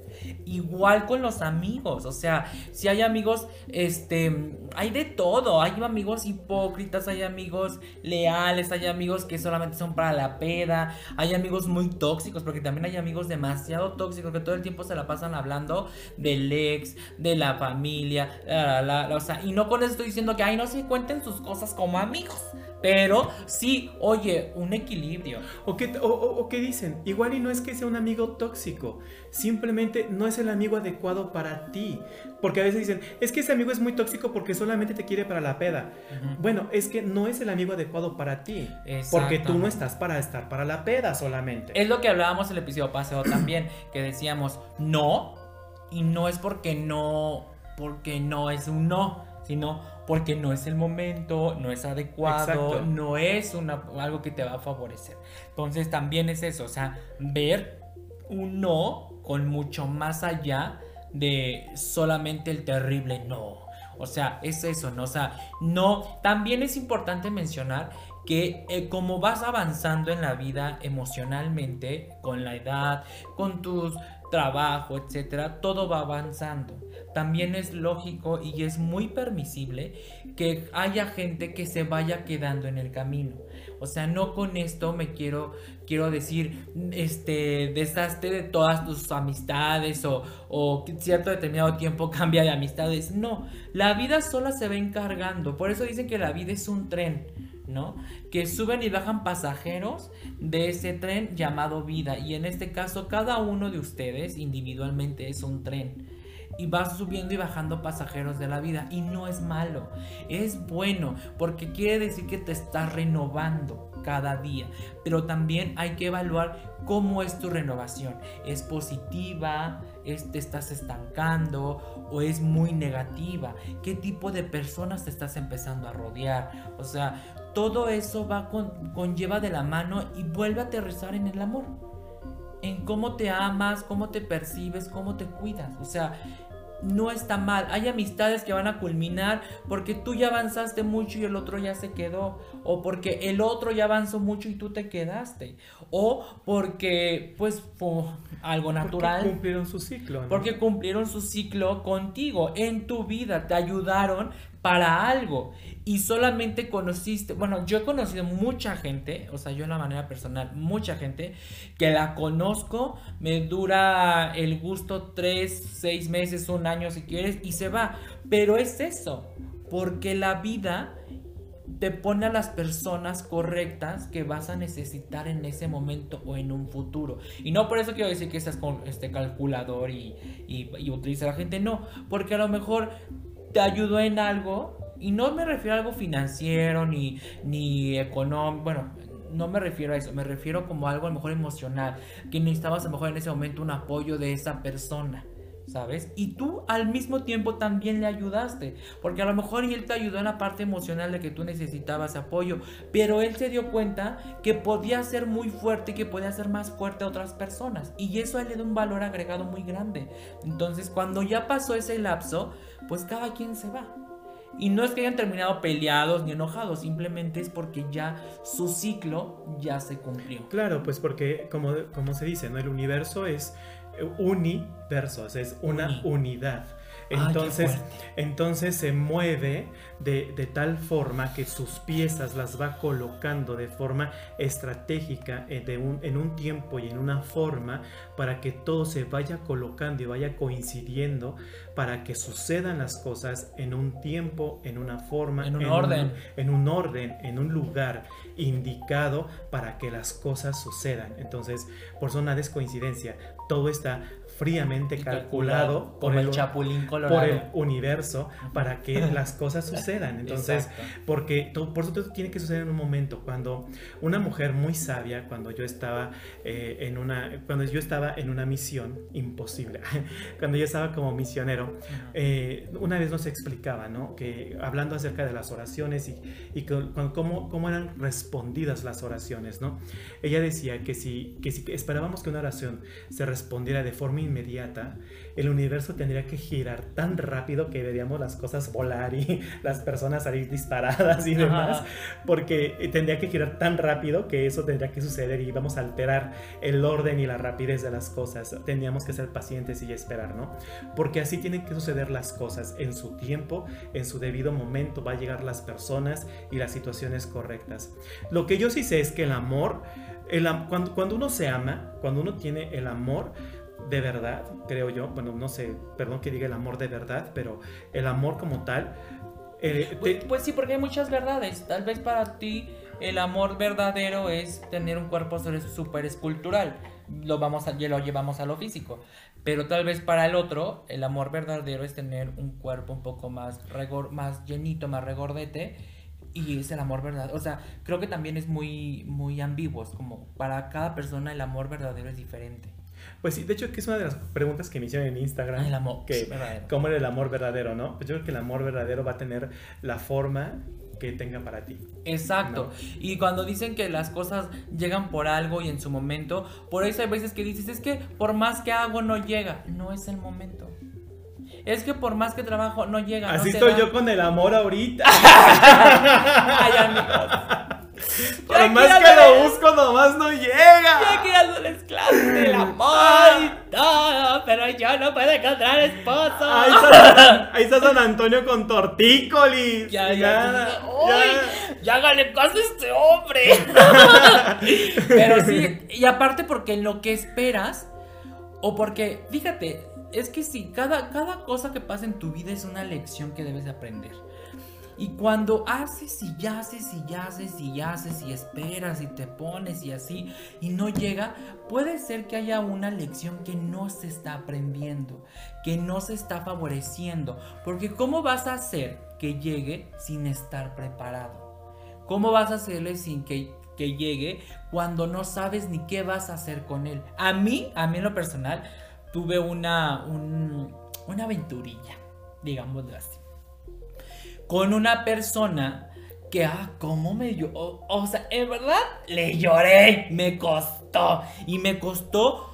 Igual con los amigos, o sea, si hay amigos, este, hay de todo, hay amigos hipócritas, hay amigos leales, hay amigos que solamente son para la peda, hay amigos muy tóxicos, porque también hay amigos demasiado tóxicos que todo el tiempo se la pasan hablando del ex, de la familia, la, la, la, o sea, y no con eso estoy diciendo que, ay, no se cuenten sus cosas como amigos, pero sí, oye, un equilibrio. ¿O qué, o, o- dicen? Igual y no es que sea un amigo tóxico, simplemente no es el amigo adecuado para ti. Porque a veces dicen, es que ese amigo es muy tóxico porque solamente te quiere para la peda. Bueno, es que no es el amigo adecuado para ti. Porque tú no estás para estar para la peda solamente. Es lo que hablábamos el episodio pasado también, <clears throat> que decíamos no, y no es porque no, porque no es un no, sino porque no es el momento, no es adecuado, Exacto. no es una, algo que te va a favorecer. Entonces también es eso, o sea, ver un no con mucho más allá de solamente el terrible no. O sea, es eso, ¿no? O sea, no. También es importante mencionar que eh, como vas avanzando en la vida emocionalmente, con la edad, con tus trabajo, etcétera, todo va avanzando. También es lógico y es muy permisible que haya gente que se vaya quedando en el camino. O sea, no con esto me quiero quiero decir este deshazte de todas tus amistades o, cierto determinado tiempo <laughs> cambia de amistades. No, la vida sola se va encargando. Por eso dicen que la vida es un tren. ¿No? Que suben y bajan pasajeros de ese tren llamado vida. Y en este caso, cada uno de ustedes individualmente es un tren. Y vas subiendo y bajando pasajeros de la vida. Y no es malo, es bueno, porque quiere decir que te estás renovando cada día. Pero también hay que evaluar cómo es tu renovación. ¿Es positiva? ¿Es- ¿Te estás estancando? ¿O es muy negativa? ¿Qué tipo de personas te estás empezando a rodear? O sea, todo eso va con, conlleva de la mano y vuelve a aterrizar en el amor. En cómo te amas, cómo te percibes, cómo te cuidas. O sea, no está mal. Hay amistades que van a culminar porque tú ya avanzaste mucho y el otro ya se quedó. O porque el otro ya avanzó mucho y tú te quedaste. O porque, pues, fue algo Porque natural. cumplieron su ciclo. ¿no? Porque cumplieron su ciclo contigo, en tu vida, te ayudaron para algo. Y solamente conociste, bueno, yo he conocido mucha gente, o sea, yo en la manera personal, mucha gente que la conozco, me dura el gusto tres, seis meses, un año si quieres, y se va. Pero es eso, porque la vida te pone a las personas correctas que vas a necesitar en ese momento o en un futuro. Y no por eso quiero decir que seas con este calculador y, y, y utiliza a la gente, no, porque a lo mejor te ayudó en algo, y no me refiero a algo financiero ni, ni económico, bueno, no me refiero a eso, me refiero como algo a lo mejor emocional, que necesitabas a lo mejor en ese momento un apoyo de esa persona. ¿Sabes? Y tú al mismo tiempo también le ayudaste, porque a lo mejor él te ayudó en la parte emocional de que tú necesitabas apoyo, pero él se dio cuenta que podía ser muy fuerte y que podía ser más fuerte a otras personas, y eso a él le da un valor agregado muy grande. Entonces, cuando ya pasó ese lapso, pues cada quien se va. Y no es que hayan terminado peleados ni enojados, simplemente es porque ya su ciclo ya se cumplió. Claro, pues porque como, como se dice, ¿no? El universo es eh, universo, es una Uni. unidad. Qué Entonces, entonces se mueve de, de tal forma que sus piezas las va colocando de forma estratégica eh, de un- en un tiempo y en una forma para que todo se vaya colocando y vaya coincidiendo para que sucedan las cosas en un tiempo, en una forma, En un orden. en un orden, en un lugar indicado para que las cosas sucedan. Entonces, por eso nada es coincidencia, todo está fríamente calculado como por el chapulín colorado. por el universo para que <laughs> las cosas sucedan. Entonces, Exacto. porque todo, por eso todo tiene que suceder en un momento. Cuando una mujer muy sabia, cuando yo estaba eh, en una, cuando yo estaba en una misión imposible, <laughs> cuando yo estaba como misionero, eh, una vez nos explicaba, ¿no? Que hablando acerca de las oraciones y, y con cómo, cómo eran respondidas las oraciones, ¿no? Ella decía que si, que si esperábamos que una oración se respondiera de forma inmediata, el universo tendría que girar tan rápido que veríamos las cosas volar y <laughs> las personas salir disparadas y demás, Ajá. porque tendría que girar tan rápido que eso tendría que suceder y vamos a alterar el orden y la rapidez de las cosas. Teníamos que ser pacientes y esperar, ¿no? Porque así tienen que suceder las cosas en su tiempo, en su debido momento, va a llegar las personas y las situaciones correctas. Lo que yo sí sé es que el amor, el cuando, cuando uno se ama, cuando uno tiene el amor, de verdad, creo yo, bueno, no sé, perdón que diga el amor de verdad, pero el amor como tal, eh, Pues, te- pues sí, porque hay muchas verdades. Tal vez para ti el amor verdadero es tener un cuerpo súper escultural. Lo, vamos a, lo llevamos a lo físico. Pero tal vez para el otro, el amor verdadero es tener un cuerpo un poco más, regor, más llenito, más regordete. Y es el amor verdadero. O sea, creo que también es muy, muy ambiguo. Es como para cada persona el amor verdadero es diferente. Pues sí, de hecho que es una de las preguntas que me hicieron en Instagram. El amor que, verdadero. ¿Cómo era el amor verdadero, no? Pues yo creo que el amor verdadero va a tener la forma que tenga para ti. Exacto. Y cuando dicen que las cosas llegan por algo y en su momento, por eso hay veces que dices, es que por más que hago no llega. No es el momento. Es que por más que trabajo no llega. Así estoy da. yo con el amor ahorita. <laughs> Ay, amigos. Por más que lo busco, nomás no Ya llega. quiero hacerles clases del amor y todo, pero yo no puedo encontrar esposo. Ahí está, ahí está San Antonio con tortícolis. Ya, ya, ya. ya. Hágale caso a este hombre. <laughs> Pero sí, y aparte porque en lo que esperas, o porque, fíjate, es que sí, cada, cada cosa que pasa en tu vida es una lección que debes de aprender. Y cuando haces y haces y haces y haces y esperas y te pones y así y no llega, puede ser que haya una lección que no se está aprendiendo, que no se está favoreciendo. Porque ¿cómo vas a hacer que llegue sin estar preparado? ¿Cómo vas a hacerle sin que, que llegue cuando no sabes ni qué vas a hacer con él? A mí, a mí en lo personal, tuve una, un- una aventurilla, digámoslo así con una persona que, ah, cómo me yo, o, o sea, en verdad le lloré, me costó y me costó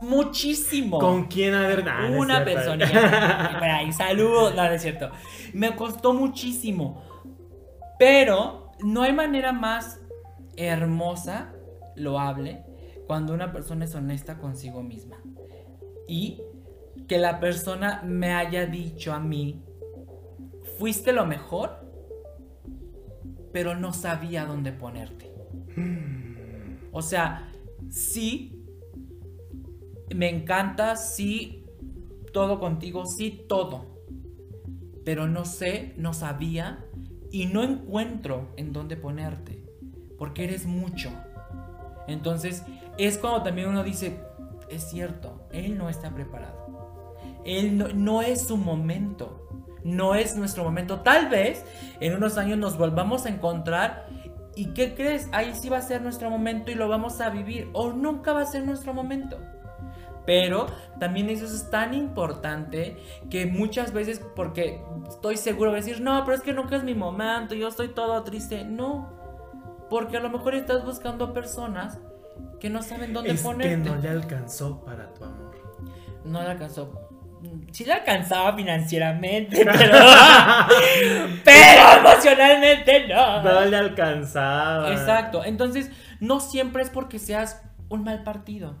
muchísimo. ¿Con quién a ver? Una persona. <laughs> Por ahí, saludos, no, no es cierto. Me costó muchísimo, pero no hay manera más hermosa, loable, cuando una persona es honesta consigo misma y que la persona me haya dicho a mí fuiste lo mejor, pero no sabía dónde ponerte. O sea, sí, me encanta, sí, todo contigo, sí, todo. Pero no sé, no sabía y no encuentro en dónde ponerte, porque eres mucho. Entonces, es cuando también uno dice, es cierto, él no está preparado. Él no, no es su momento. No es nuestro momento. Tal vez en unos años nos volvamos a encontrar. ¿Y qué crees? Ahí sí va a ser nuestro momento y lo vamos a vivir. O nunca va a ser nuestro momento. Pero también eso es tan importante que muchas veces, porque estoy seguro de decir, no, pero es que nunca es mi momento, yo estoy todo triste. No, porque a lo mejor estás buscando personas que no saben dónde Es que ponerte. no le alcanzó para tu amor. No le alcanzó. Sí le alcanzaba financieramente, pero, <laughs> pero emocionalmente no. No le alcanzaba. Exacto. Entonces, no siempre es porque seas un mal partido.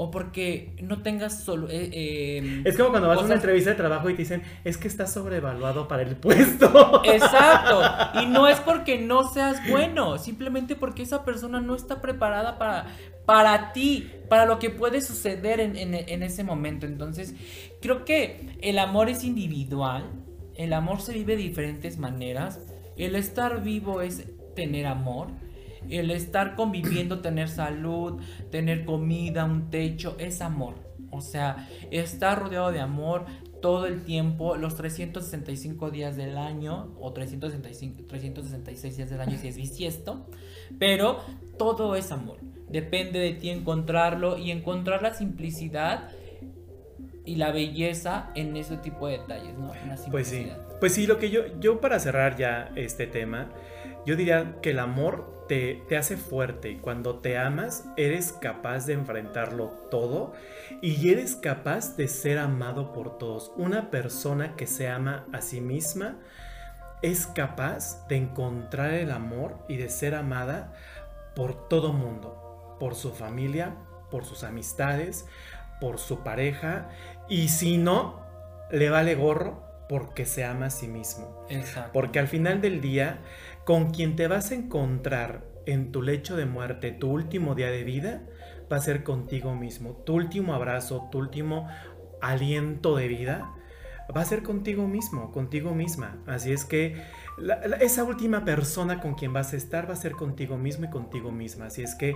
O porque no tengas solo. eh, eh, Es como cuando vas a una entrevista de trabajo y te dicen, es que estás sobrevaluado para el puesto. <laughs> Exacto. Y no es porque no seas bueno, simplemente porque esa persona no está preparada para, para ti, para lo que puede suceder en, en- en ese momento. Entonces, creo que el amor es individual, el amor se vive de diferentes maneras. El estar vivo es tener amor. El estar conviviendo, tener salud, tener comida, un techo, es amor. O sea, estar rodeado de amor todo el tiempo, los 365 días del año, o 365, 366 días del año si es bisiesto, pero todo es amor. Depende de ti encontrarlo y encontrar la simplicidad y la belleza en ese tipo de detalles, ¿no? En la Pues sí. Pues sí, lo que yo, yo para cerrar ya este tema, yo diría que el amor te, te hace fuerte y cuando te amas eres capaz de enfrentarlo todo y eres capaz de ser amado por todos. Una persona que se ama a sí misma es capaz de encontrar el amor y de ser amada por todo mundo, por su familia, por sus amistades, por su pareja y si no, le vale gorro porque se ama a sí mismo. Exacto. Porque al final del día, con quien te vas a encontrar en tu lecho de muerte, tu último día de vida, va a ser contigo mismo. Tu último abrazo, tu último aliento de vida, va a ser contigo mismo, contigo misma. Así es que esa última persona con quien vas a estar va a ser contigo mismo y contigo misma. Así es que,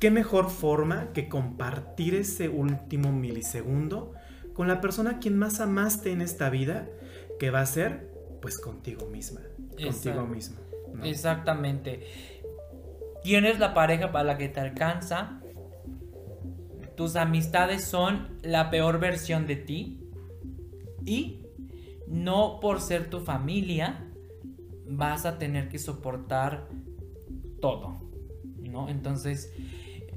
¿qué mejor forma que compartir ese último milisegundo con la persona a quien más amaste en esta vida, que va a ser, pues, contigo misma, contigo mismo. ¿no? Exactamente. Tienes la pareja para la que te alcanza. Tus amistades son la peor versión de ti. Y no por ser tu familia vas a tener que soportar todo. ¿No? Entonces,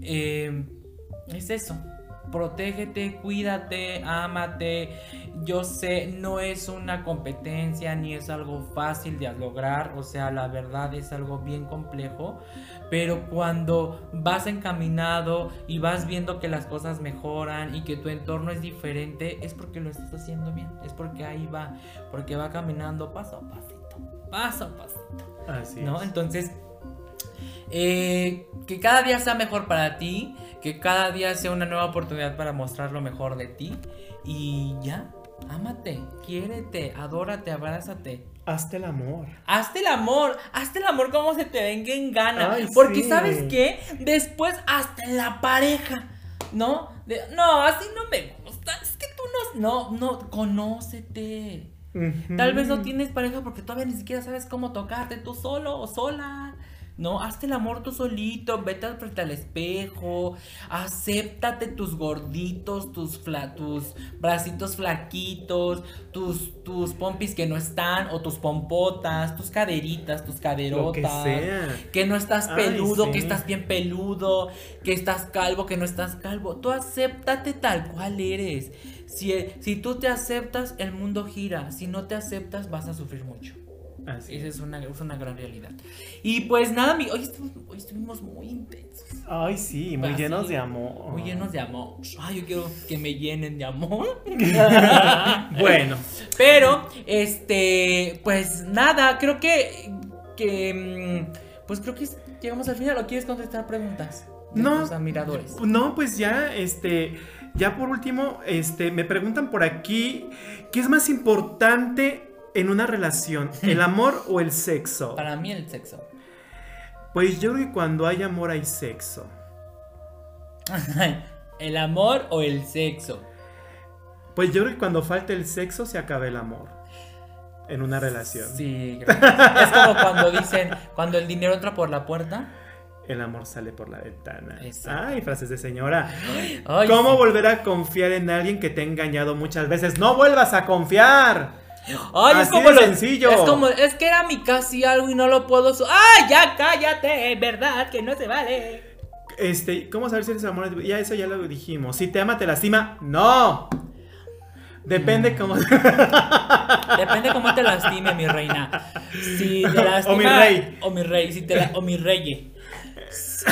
eh, es eso. Protégete, cuídate, ámate. Yo sé, no es una competencia ni es algo fácil de lograr. O sea, la verdad es algo bien complejo. Pero cuando vas encaminado y vas viendo que las cosas mejoran y que tu entorno es diferente, es porque lo estás haciendo bien. Es porque ahí va. Porque va caminando paso a pasito. Paso a pasito. Así ¿no? es. Entonces, eh, que cada día sea mejor para ti, que cada día sea una nueva oportunidad para mostrar lo mejor de ti y ya, ámate, quiérete, adórate, abrázate. Hazte el amor. Hazte el amor, hazte el amor como se te venga en gana. Ay, porque sí. sabes qué, después hasta en la pareja, ¿no? De- no, así no me gusta, es que tú no, no, no, conócete. Tal vez no tienes pareja porque todavía ni siquiera sabes cómo tocarte tú solo o sola. No, hazte el amor tú solito, vete frente al espejo, acéptate tus gorditos, tus, fla- tus bracitos flaquitos, tus, tus pompis que no están, o tus pompotas, tus caderitas, tus Lo caderotas. que sea. Que no estás Ay, peludo, sí. que estás bien peludo, que estás calvo, que no estás calvo. Tú acéptate tal cual eres. Si, si tú te aceptas, el mundo gira. Si no te aceptas, vas a sufrir mucho. Así Esa es. una, es una gran realidad. Y pues nada, mi- hoy, estuvimos, hoy estuvimos muy intensos. Ay, sí, muy Así, llenos de amor. Muy llenos de amor. Ay, yo quiero que me llenen de amor. <laughs> Bueno, Pero, este, pues nada, creo que, que, mm, pues creo que llegamos al final. ¿O quieres contestar preguntas? De No. tus admiradores. no, pues ya, este, ya por último, este, me preguntan por aquí, ¿qué es más importante en una relación, <laughs> el amor o el sexo? Para mí el sexo. Pues yo creo que cuando hay amor hay sexo. ¿El amor o el sexo? Pues yo creo que cuando falta el sexo se acaba el amor en una relación. Sí, creo que sí. es como cuando dicen, cuando el dinero entra por la puerta. El amor sale por la ventana. Exacto. Ay, frases de señora. Ay, ¿Cómo sí. volver a confiar en alguien que te ha engañado muchas veces? No vuelvas a confiar. Ay, es como de lo- sencillo. Es como, es que era mi casi algo y no lo puedo. su- ¡Ay, ya cállate! ¿Verdad que no se vale? Este, ¿cómo saber si eres amor? Ya eso ya lo dijimos. Si te ama, te lastima. No. Depende cómo. <laughs> Depende cómo te lastime, mi reina. Si te lastima. O mi rey. O mi rey. Si te la- o mi rey.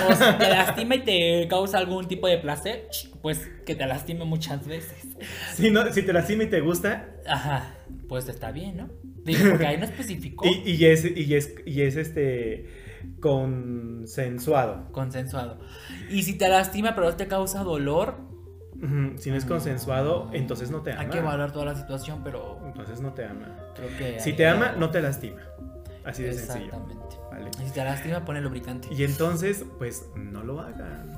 O si te lastima y te causa algún tipo de placer, pues que te lastime muchas veces. si, no, si te lastima y te gusta. Ajá. Pues está bien, ¿no? Digo, porque ahí no especificó. <laughs> Y, y es, y es, y es este. Consensuado. Consensuado. Y si te lastima pero te causa dolor, Si no es consensuado, entonces no te ama. hay que evaluar toda la situación, pero Entonces no te ama. creo que. Si te que- ama, no te lastima. Así de sencillo. Exactamente. ¿vale? Y si te lastima, pone lubricante. Y entonces, pues no lo hagan.